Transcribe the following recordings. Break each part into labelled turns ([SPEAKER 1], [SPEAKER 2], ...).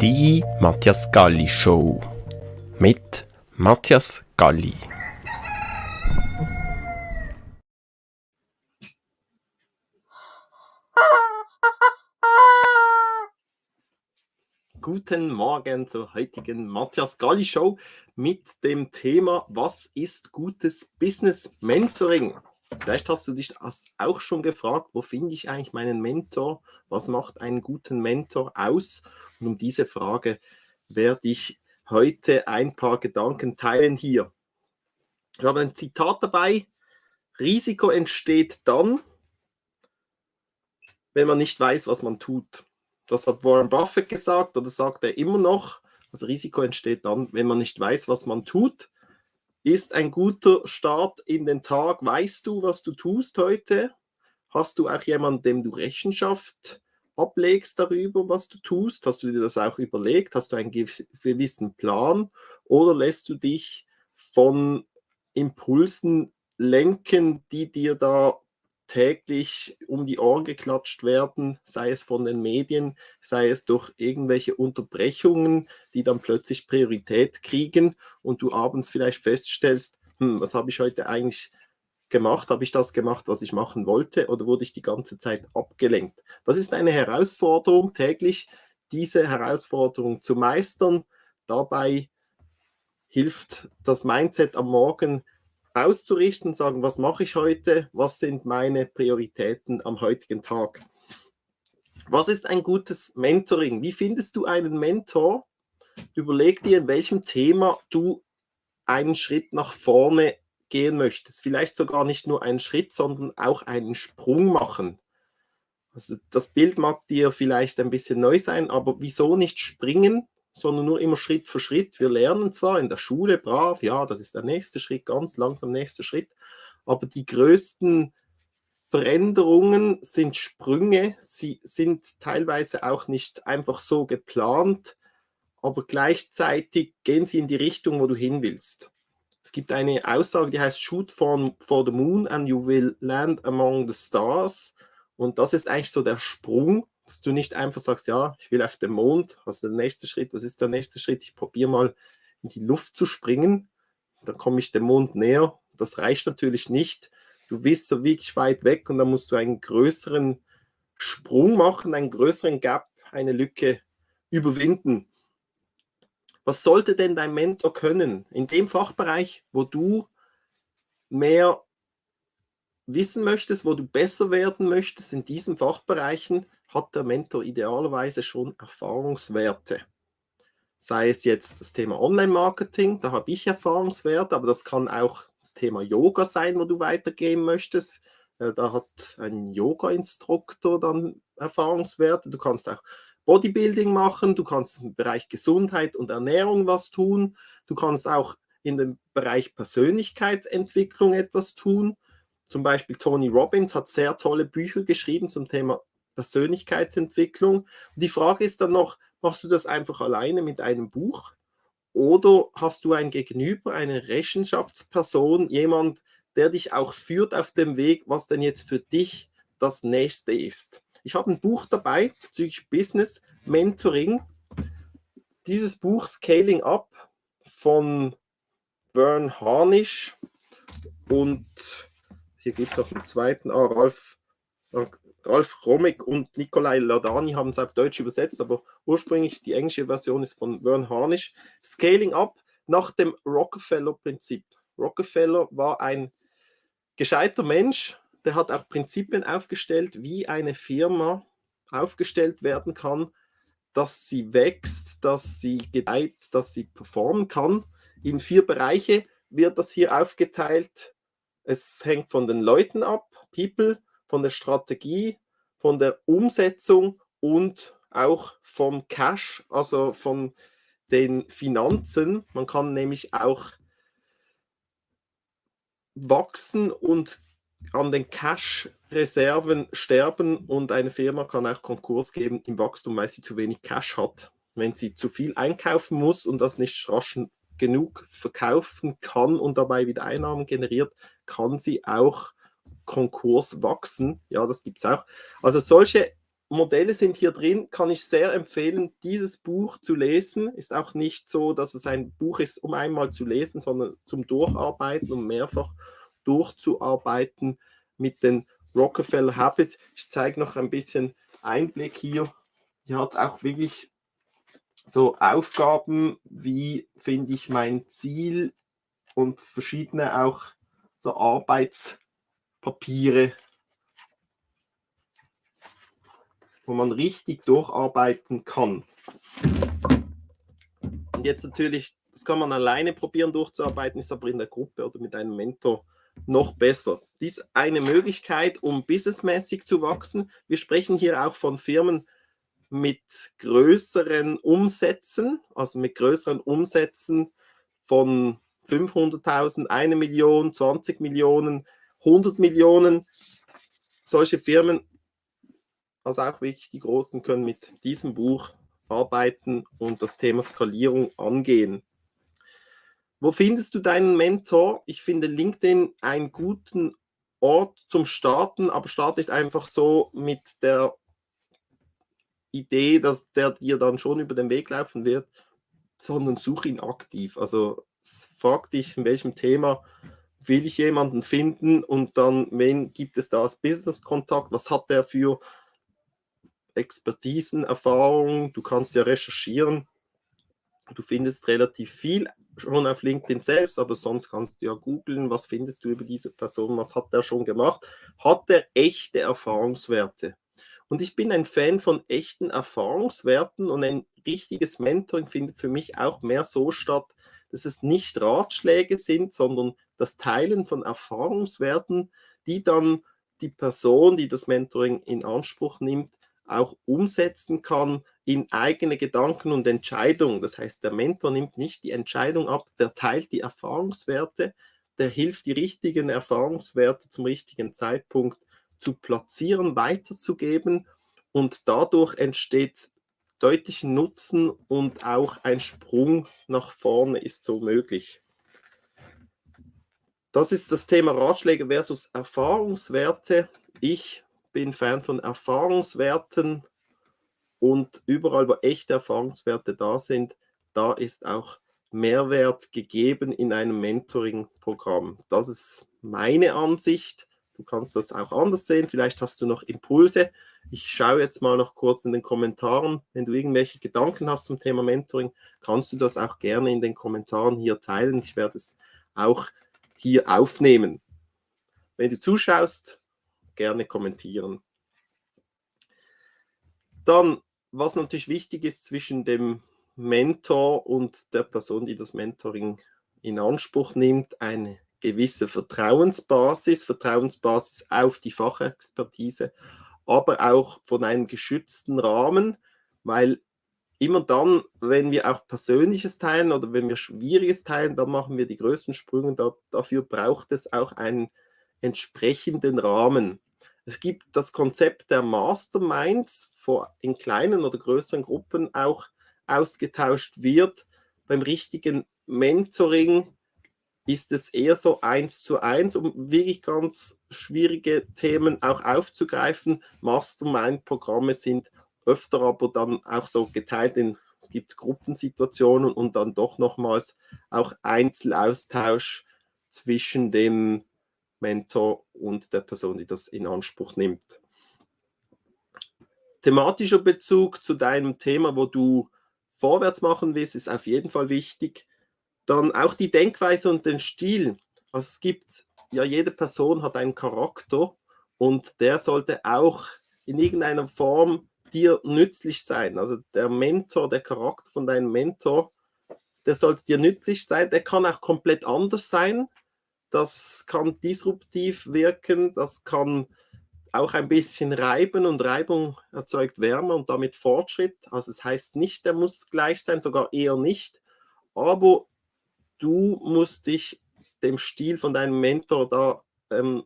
[SPEAKER 1] Die Matthias Galli Show mit Matthias Galli. Guten Morgen zur heutigen Matthias Galli Show mit dem Thema Was ist gutes Business Mentoring? Vielleicht hast du dich auch schon gefragt, wo finde ich eigentlich meinen Mentor? Was macht einen guten Mentor aus? Und um diese Frage werde ich heute ein paar Gedanken teilen hier. Ich habe ein Zitat dabei. Risiko entsteht dann, wenn man nicht weiß, was man tut. Das hat Warren Buffett gesagt oder sagt er immer noch. Das Risiko entsteht dann, wenn man nicht weiß, was man tut ist ein guter Start in den Tag. Weißt du, was du tust heute? Hast du auch jemanden, dem du Rechenschaft ablegst darüber, was du tust? Hast du dir das auch überlegt? Hast du einen gewissen Plan? Oder lässt du dich von Impulsen lenken, die dir da täglich um die Ohren geklatscht werden, sei es von den Medien, sei es durch irgendwelche Unterbrechungen, die dann plötzlich Priorität kriegen und du abends vielleicht feststellst, hm, was habe ich heute eigentlich gemacht? Habe ich das gemacht, was ich machen wollte oder wurde ich die ganze Zeit abgelenkt? Das ist eine Herausforderung täglich, diese Herausforderung zu meistern. Dabei hilft das Mindset am Morgen auszurichten, sagen, was mache ich heute, was sind meine Prioritäten am heutigen Tag. Was ist ein gutes Mentoring? Wie findest du einen Mentor? Überleg dir, in welchem Thema du einen Schritt nach vorne gehen möchtest. Vielleicht sogar nicht nur einen Schritt, sondern auch einen Sprung machen. Also das Bild mag dir vielleicht ein bisschen neu sein, aber wieso nicht springen, sondern nur immer Schritt für Schritt. Wir lernen zwar in der Schule brav, ja, das ist der nächste Schritt, ganz langsam nächster Schritt, aber die größten Veränderungen sind Sprünge, sie sind teilweise auch nicht einfach so geplant, aber gleichzeitig gehen sie in die Richtung, wo du hin willst. Es gibt eine Aussage, die heißt Shoot for, for the moon and you will land among the stars. Und das ist eigentlich so der Sprung, dass du nicht einfach sagst, ja, ich will auf den Mond, was der nächste Schritt, was ist der nächste Schritt? Ich probiere mal in die Luft zu springen, dann komme ich dem Mond näher. Das reicht natürlich nicht. Du bist so wirklich weit weg und dann musst du einen größeren Sprung machen, einen größeren Gap, eine Lücke überwinden. Was sollte denn dein Mentor können in dem Fachbereich, wo du mehr wissen möchtest, wo du besser werden möchtest in diesen Fachbereichen, hat der Mentor idealerweise schon Erfahrungswerte. Sei es jetzt das Thema Online-Marketing, da habe ich Erfahrungswerte, aber das kann auch das Thema Yoga sein, wo du weitergehen möchtest. Äh, da hat ein Yoga-Instruktor dann Erfahrungswerte. Du kannst auch Bodybuilding machen, du kannst im Bereich Gesundheit und Ernährung was tun, du kannst auch in dem Bereich Persönlichkeitsentwicklung etwas tun. Zum Beispiel Tony Robbins hat sehr tolle Bücher geschrieben zum Thema Persönlichkeitsentwicklung. Und die Frage ist dann noch, machst du das einfach alleine mit einem Buch oder hast du ein Gegenüber, eine Rechenschaftsperson, jemand, der dich auch führt auf dem Weg, was denn jetzt für dich das nächste ist. Ich habe ein Buch dabei bezüglich Business Mentoring. Dieses Buch Scaling Up von Bern Harnisch und hier gibt es auch einen zweiten, ah, Ralf, Ralf Romig und Nikolai Ladani haben es auf Deutsch übersetzt, aber ursprünglich die englische Version ist von Vern Harnisch. Scaling Up nach dem Rockefeller-Prinzip. Rockefeller war ein gescheiter Mensch, der hat auch Prinzipien aufgestellt, wie eine Firma aufgestellt werden kann, dass sie wächst, dass sie gedeiht, dass sie performen kann. In vier Bereiche wird das hier aufgeteilt. Es hängt von den Leuten ab, People, von der Strategie, von der Umsetzung und auch vom Cash, also von den Finanzen. Man kann nämlich auch wachsen und an den Cash-Reserven sterben und eine Firma kann auch Konkurs geben im Wachstum, weil sie zu wenig Cash hat. Wenn sie zu viel einkaufen muss und das nicht rasch genug verkaufen kann und dabei wieder Einnahmen generiert, kann sie auch Konkurs wachsen. Ja, das gibt es auch. Also solche Modelle sind hier drin, kann ich sehr empfehlen, dieses Buch zu lesen. Ist auch nicht so, dass es ein Buch ist, um einmal zu lesen, sondern zum Durcharbeiten, um mehrfach durchzuarbeiten mit den Rockefeller Habits. Ich zeige noch ein bisschen Einblick hier. Hier hat es auch wirklich so Aufgaben, wie finde ich mein Ziel und verschiedene auch so Arbeitspapiere, wo man richtig durcharbeiten kann. Und jetzt natürlich, das kann man alleine probieren durchzuarbeiten, ist aber in der Gruppe oder mit einem Mentor noch besser. Dies eine Möglichkeit, um businessmäßig zu wachsen. Wir sprechen hier auch von Firmen mit größeren Umsätzen, also mit größeren Umsätzen von 500.000, 1 Million, 20 Millionen, 100 Millionen. Solche Firmen, also auch wirklich die Großen, können mit diesem Buch arbeiten und das Thema Skalierung angehen. Wo findest du deinen Mentor? Ich finde LinkedIn einen guten Ort zum Starten, aber start nicht einfach so mit der Idee, dass der dir dann schon über den Weg laufen wird, sondern such ihn aktiv. Also frag dich, in welchem Thema will ich jemanden finden und dann, wen gibt es da als Business-Kontakt, was hat der für Expertisen, Erfahrungen, du kannst ja recherchieren, du findest relativ viel schon auf LinkedIn selbst, aber sonst kannst du ja googeln, was findest du über diese Person, was hat der schon gemacht, hat er echte Erfahrungswerte. Und ich bin ein Fan von echten Erfahrungswerten und ein richtiges Mentoring findet für mich auch mehr so statt, dass es nicht Ratschläge sind, sondern das Teilen von Erfahrungswerten, die dann die Person, die das Mentoring in Anspruch nimmt, auch umsetzen kann in eigene Gedanken und Entscheidungen. Das heißt, der Mentor nimmt nicht die Entscheidung ab, der teilt die Erfahrungswerte, der hilft, die richtigen Erfahrungswerte zum richtigen Zeitpunkt zu platzieren, weiterzugeben und dadurch entsteht deutlichen Nutzen und auch ein Sprung nach vorne ist so möglich. Das ist das Thema Ratschläge versus Erfahrungswerte. Ich bin Fan von Erfahrungswerten und überall, wo echte Erfahrungswerte da sind, da ist auch Mehrwert gegeben in einem Mentoring-Programm. Das ist meine Ansicht. Du kannst das auch anders sehen. Vielleicht hast du noch Impulse. Ich schaue jetzt mal noch kurz in den Kommentaren. Wenn du irgendwelche Gedanken hast zum Thema Mentoring, kannst du das auch gerne in den Kommentaren hier teilen. Ich werde es auch hier aufnehmen. Wenn du zuschaust, gerne kommentieren. Dann, was natürlich wichtig ist zwischen dem Mentor und der Person, die das Mentoring in Anspruch nimmt, eine gewisse Vertrauensbasis, Vertrauensbasis auf die Fachexpertise, aber auch von einem geschützten Rahmen, weil immer dann, wenn wir auch Persönliches teilen oder wenn wir Schwieriges teilen, dann machen wir die größten Sprünge. Da, dafür braucht es auch einen entsprechenden Rahmen. Es gibt das Konzept der Masterminds, wo in kleinen oder größeren Gruppen auch ausgetauscht wird. Beim richtigen Mentoring ist es eher so eins zu eins, um wirklich ganz schwierige Themen auch aufzugreifen. Mastermind-Programme sind öfter aber dann auch so geteilt in, es gibt Gruppensituationen und dann doch nochmals auch Einzelaustausch zwischen dem Mentor und der Person, die das in Anspruch nimmt. Thematischer Bezug zu deinem Thema, wo du vorwärts machen willst, ist auf jeden Fall wichtig. Dann auch die Denkweise und den Stil. Also es gibt, ja, jede Person hat einen Charakter und der sollte auch in irgendeiner Form dir nützlich sein. Also der Mentor, der Charakter von deinem Mentor, der sollte dir nützlich sein. Der kann auch komplett anders sein. Das kann disruptiv wirken, das kann auch ein bisschen reiben und Reibung erzeugt Wärme und damit Fortschritt. Also es das heißt nicht, der muss gleich sein, sogar eher nicht. Aber du musst dich dem Stil von deinem Mentor da, ähm,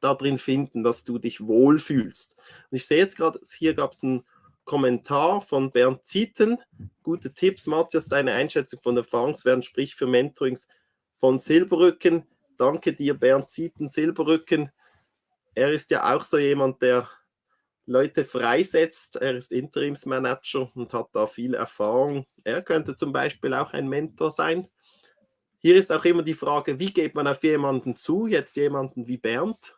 [SPEAKER 1] da drin finden, dass du dich wohlfühlst. Und ich sehe jetzt gerade, hier gab es einen Kommentar von Bernd Zieten. Gute Tipps, Matthias, deine Einschätzung von Erfahrungswerten, sprich für Mentorings von Silberrücken. Danke dir, Bernd Zieten, Silberrücken. Er ist ja auch so jemand, der Leute freisetzt. Er ist Interimsmanager und hat da viel Erfahrung. Er könnte zum Beispiel auch ein Mentor sein. Hier ist auch immer die Frage, wie geht man auf jemanden zu? Jetzt jemanden wie Bernd.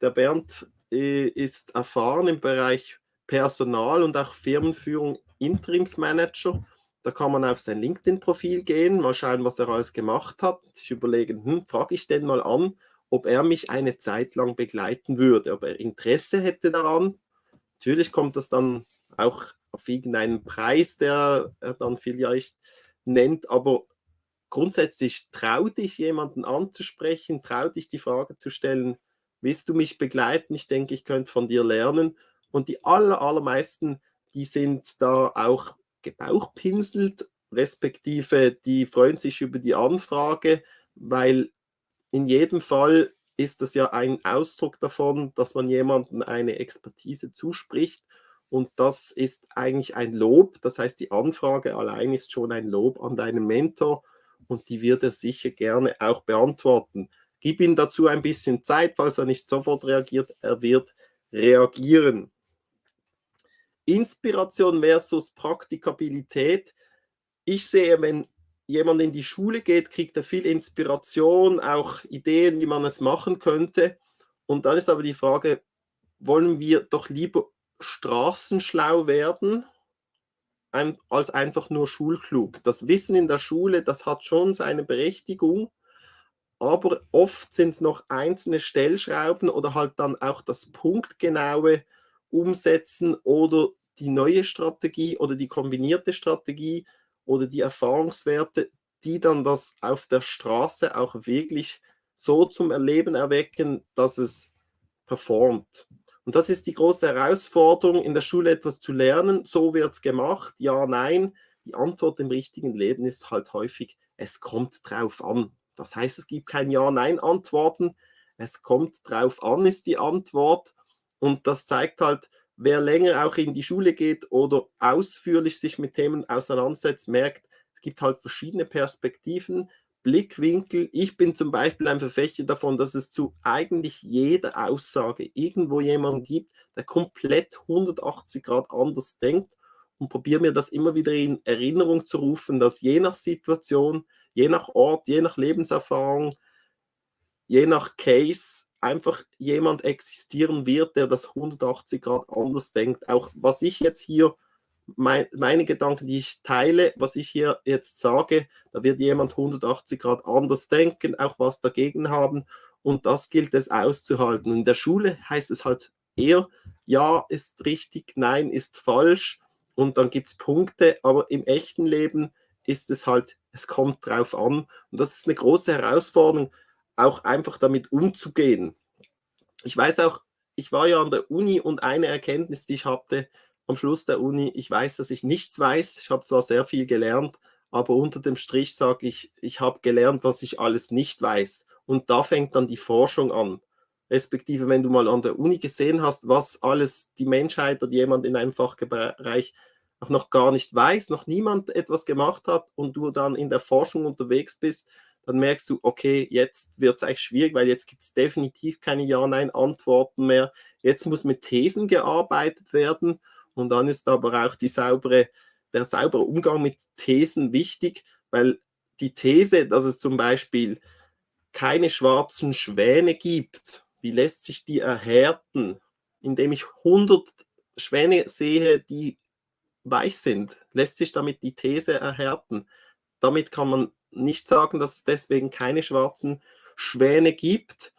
[SPEAKER 1] Der Bernd äh, ist erfahren im Bereich Personal und auch Firmenführung Interimsmanager. Da kann man auf sein LinkedIn-Profil gehen, mal schauen, was er alles gemacht hat, sich überlegen, hm, frage ich den mal an, ob er mich eine Zeit lang begleiten würde, ob er Interesse hätte daran. Natürlich kommt das dann auch auf irgendeinen Preis, der er dann vielleicht nennt, aber grundsätzlich trau dich, jemanden anzusprechen, trau dich, die Frage zu stellen, willst du mich begleiten? Ich denke, ich könnte von dir lernen. Und die aller, allermeisten, die sind da auch gebauchpinselt, respektive die freuen sich über die Anfrage, weil in jedem Fall ist das ja ein Ausdruck davon, dass man jemandem eine Expertise zuspricht. Und das ist eigentlich ein Lob. Das heißt, die Anfrage allein ist schon ein Lob an deinen Mentor und die wird er sicher gerne auch beantworten. Gib ihm dazu ein bisschen Zeit, falls er nicht sofort reagiert. Er wird reagieren. Inspiration versus Praktikabilität. Ich sehe, wenn jemand in die Schule geht, kriegt er viel Inspiration, auch Ideen, wie man es machen könnte. Und dann ist aber die Frage, wollen wir doch lieber straßenschlau werden, als einfach nur schulklug. Das Wissen in der Schule, das hat schon seine Berechtigung, aber oft sind es noch einzelne Stellschrauben oder halt dann auch das punktgenaue Umsetzen oder die neue Strategie oder die kombinierte Strategie oder die Erfahrungswerte, die dann das auf der Straße auch wirklich so zum Erleben erwecken, dass es performt. Und das ist die große Herausforderung, in der Schule etwas zu lernen. So wird es gemacht, ja, nein. Die Antwort im richtigen Leben ist halt häufig, es kommt drauf an. Das heißt, es gibt kein Ja-Nein-Antworten. Es kommt drauf an, ist die Antwort. Und das zeigt halt, wer länger auch in die Schule geht oder ausführlich sich mit Themen auseinandersetzt, merkt, es gibt halt verschiedene Perspektiven, Blickwinkel. Ich bin zum Beispiel ein Verfechter davon, dass es zu eigentlich jeder Aussage irgendwo jemanden gibt, der komplett 180 Grad anders denkt und probiere mir das immer wieder in Erinnerung zu rufen, dass je nach Situation, je nach Ort, je nach Lebenserfahrung, je nach Case einfach jemand existieren wird, der das 180 Grad anders denkt. Auch was ich jetzt hier, mein, meine Gedanken, die ich teile, was ich hier jetzt sage, da wird jemand 180 Grad anders denken, auch was dagegen haben. Und das gilt es auszuhalten. In der Schule heißt es halt eher, ja ist richtig, nein ist falsch. Und dann gibt es Punkte, aber im echten Leben ist es halt, es kommt drauf an. Und das ist eine große Herausforderung auch einfach damit umzugehen. Ich weiß auch, ich war ja an der Uni und eine Erkenntnis, die ich hatte am Schluss der Uni, ich weiß, dass ich nichts weiß. Ich habe zwar sehr viel gelernt, aber unter dem Strich sage ich, ich habe gelernt, was ich alles nicht weiß. Und da fängt dann die Forschung an. Respektive, wenn du mal an der Uni gesehen hast, was alles die Menschheit oder jemand in einem Fachbereich auch noch gar nicht weiß, noch niemand etwas gemacht hat und du dann in der Forschung unterwegs bist, dann merkst du, okay, jetzt wird es eigentlich schwierig, weil jetzt gibt es definitiv keine Ja-Nein-Antworten mehr. Jetzt muss mit Thesen gearbeitet werden und dann ist aber auch saubere, der saubere Umgang mit Thesen wichtig, weil die These, dass es zum Beispiel keine schwarzen Schwäne gibt, wie lässt sich die erhärten, indem ich 100 Schwäne sehe, die weiß sind, lässt sich damit die These erhärten. Damit kann man nicht sagen, dass es deswegen keine schwarzen Schwäne gibt,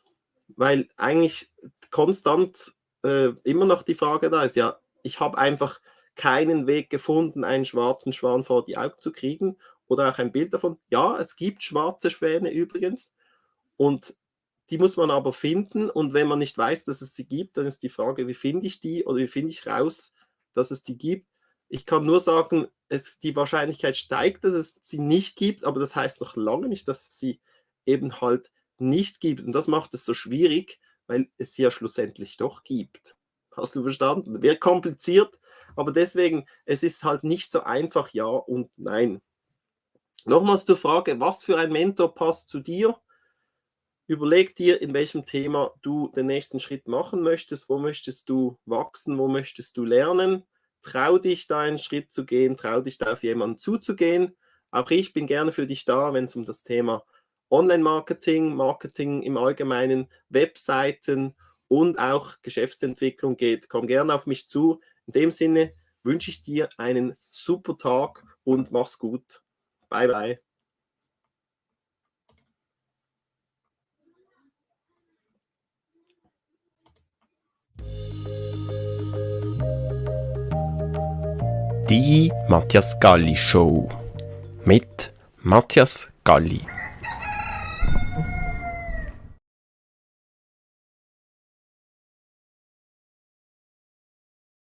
[SPEAKER 1] weil eigentlich konstant äh, immer noch die Frage da ist, ja, ich habe einfach keinen Weg gefunden, einen schwarzen Schwan vor die Augen zu kriegen oder auch ein Bild davon. Ja, es gibt schwarze Schwäne übrigens und die muss man aber finden und wenn man nicht weiß, dass es sie gibt, dann ist die Frage, wie finde ich die oder wie finde ich raus, dass es die gibt. Ich kann nur sagen, es, die Wahrscheinlichkeit steigt, dass es sie nicht gibt, aber das heißt noch lange nicht, dass es sie eben halt nicht gibt. Und das macht es so schwierig, weil es sie ja schlussendlich doch gibt. Hast du verstanden? Wird kompliziert, aber deswegen, es ist halt nicht so einfach ja und nein. Nochmals zur Frage, was für ein Mentor passt zu dir? Überleg dir, in welchem Thema du den nächsten Schritt machen möchtest. Wo möchtest du wachsen? Wo möchtest du lernen? Trau dich, da einen Schritt zu gehen. Trau dich, da auf jemanden zuzugehen. Auch ich bin gerne für dich da, wenn es um das Thema Online-Marketing, Marketing im Allgemeinen, Webseiten und auch Geschäftsentwicklung geht. Komm gerne auf mich zu. In dem Sinne wünsche ich dir einen super Tag und mach's gut. Bye bye.
[SPEAKER 2] Die Matthias Galli Show mit Matthias Galli.